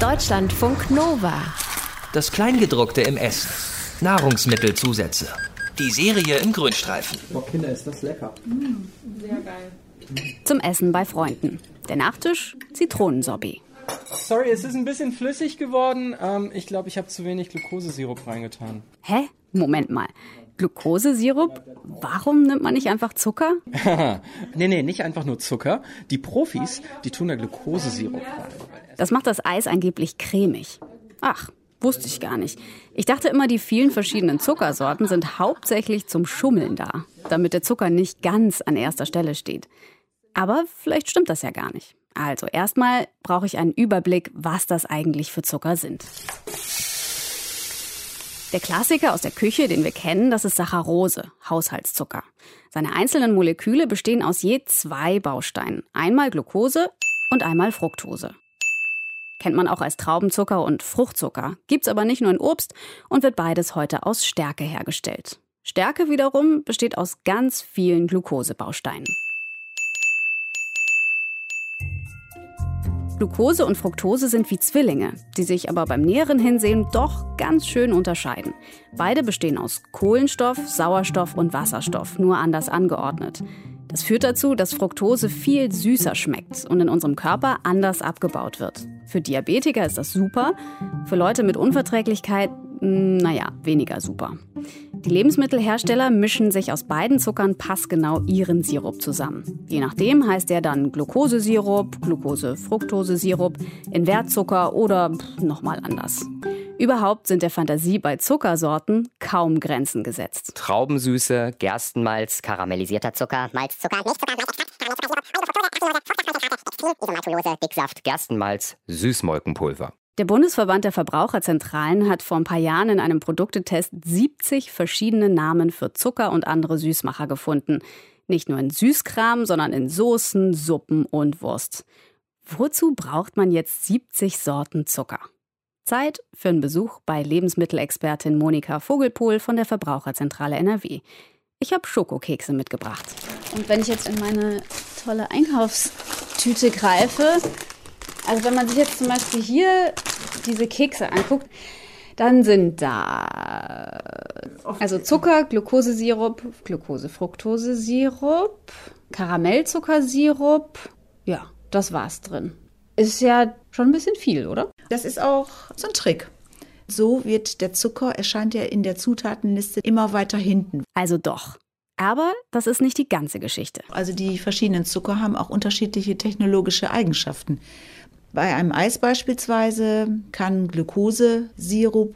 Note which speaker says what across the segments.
Speaker 1: Deutschlandfunk Nova.
Speaker 2: Das Kleingedruckte im Essen. Nahrungsmittelzusätze. Die Serie im Grünstreifen.
Speaker 3: Boah, Kinder, ist das lecker.
Speaker 4: Zum Essen bei Freunden. Der Nachtisch Zitronensorbet.
Speaker 3: Sorry, es ist ein bisschen flüssig geworden. Ähm, ich glaube, ich habe zu wenig Glukosesirup reingetan.
Speaker 4: Hä? Moment mal. Glukosesirup? Warum nimmt man nicht einfach Zucker?
Speaker 3: nee, nee, nicht einfach nur Zucker. Die Profis, die tun da Glukosesirup rein.
Speaker 4: Das macht das Eis angeblich cremig. Ach, wusste ich gar nicht. Ich dachte immer, die vielen verschiedenen Zuckersorten sind hauptsächlich zum Schummeln da, damit der Zucker nicht ganz an erster Stelle steht. Aber vielleicht stimmt das ja gar nicht. Also erstmal brauche ich einen Überblick, was das eigentlich für Zucker sind. Der Klassiker aus der Küche, den wir kennen, das ist Saccharose, Haushaltszucker. Seine einzelnen Moleküle bestehen aus je zwei Bausteinen. Einmal Glucose und einmal Fructose. Kennt man auch als Traubenzucker und Fruchtzucker, gibt's aber nicht nur in Obst und wird beides heute aus Stärke hergestellt. Stärke wiederum besteht aus ganz vielen Glukosebausteinen. Glucose und Fructose sind wie Zwillinge, die sich aber beim näheren Hinsehen doch ganz schön unterscheiden. Beide bestehen aus Kohlenstoff, Sauerstoff und Wasserstoff, nur anders angeordnet. Das führt dazu, dass Fructose viel süßer schmeckt und in unserem Körper anders abgebaut wird. Für Diabetiker ist das super, für Leute mit Unverträglichkeit, naja, weniger super. Die Lebensmittelhersteller mischen sich aus beiden Zuckern passgenau ihren Sirup zusammen. Je nachdem heißt der dann Glukosesirup, Glucose-Fructose-Sirup, Invertzucker oder nochmal anders. Überhaupt sind der Fantasie bei Zuckersorten kaum Grenzen gesetzt.
Speaker 5: Traubensüße, Gerstenmalz, karamellisierter Zucker, Malzzucker, Milchzucker, Malzextrakt, Dicksaft, Gerstenmalz, Süßmolkenpulver.
Speaker 4: Der Bundesverband der Verbraucherzentralen hat vor ein paar Jahren in einem Produktetest 70 verschiedene Namen für Zucker und andere Süßmacher gefunden. Nicht nur in Süßkram, sondern in Soßen, Suppen und Wurst. Wozu braucht man jetzt 70 Sorten Zucker? Zeit für einen Besuch bei Lebensmittelexpertin Monika Vogelpohl von der Verbraucherzentrale NRW. Ich habe Schokokekse mitgebracht.
Speaker 6: Und wenn ich jetzt in meine tolle Einkaufstüte greife, also wenn man sich jetzt zum Beispiel hier diese Kekse anguckt, dann sind da also Zucker, Glukosesirup, Glukose-Fructose-Sirup, Karamellzuckersirup. Ja, das war's drin. Ist ja schon ein bisschen viel, oder?
Speaker 7: Das ist auch so ein Trick. So wird der Zucker, erscheint ja in der Zutatenliste immer weiter hinten.
Speaker 4: Also doch. Aber das ist nicht die ganze Geschichte.
Speaker 7: Also die verschiedenen Zucker haben auch unterschiedliche technologische Eigenschaften. Bei einem Eis beispielsweise kann Glukosesirup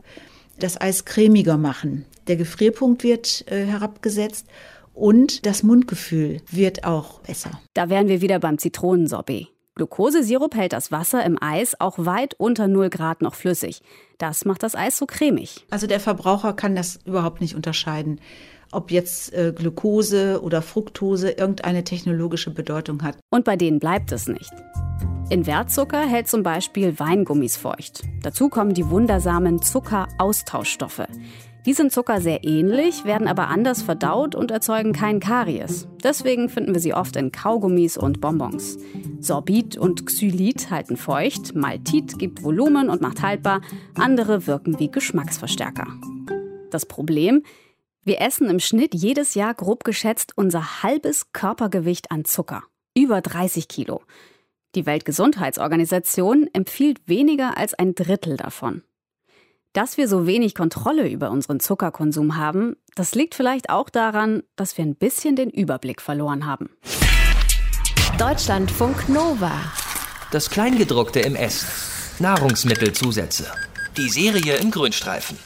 Speaker 7: das Eis cremiger machen. Der Gefrierpunkt wird äh, herabgesetzt und das Mundgefühl wird auch besser.
Speaker 4: Da wären wir wieder beim Zitronensorbet. Glukosesirup hält das Wasser im Eis auch weit unter 0 Grad noch flüssig. Das macht das Eis so cremig.
Speaker 7: Also der Verbraucher kann das überhaupt nicht unterscheiden, ob jetzt äh, Glukose oder Fructose irgendeine technologische Bedeutung hat.
Speaker 4: Und bei denen bleibt es nicht. Invertzucker hält zum Beispiel Weingummis feucht. Dazu kommen die wundersamen Zuckeraustauschstoffe. Die sind Zucker sehr ähnlich, werden aber anders verdaut und erzeugen kein Karies. Deswegen finden wir sie oft in Kaugummis und Bonbons. Sorbit und Xylit halten feucht, Maltit gibt Volumen und macht haltbar, andere wirken wie Geschmacksverstärker. Das Problem? Wir essen im Schnitt jedes Jahr grob geschätzt unser halbes Körpergewicht an Zucker. Über 30 Kilo. Die Weltgesundheitsorganisation empfiehlt weniger als ein Drittel davon. Dass wir so wenig Kontrolle über unseren Zuckerkonsum haben, das liegt vielleicht auch daran, dass wir ein bisschen den Überblick verloren haben.
Speaker 1: Deutschlandfunk Nova.
Speaker 2: Das Kleingedruckte im Essen. Nahrungsmittelzusätze. Die Serie im Grünstreifen.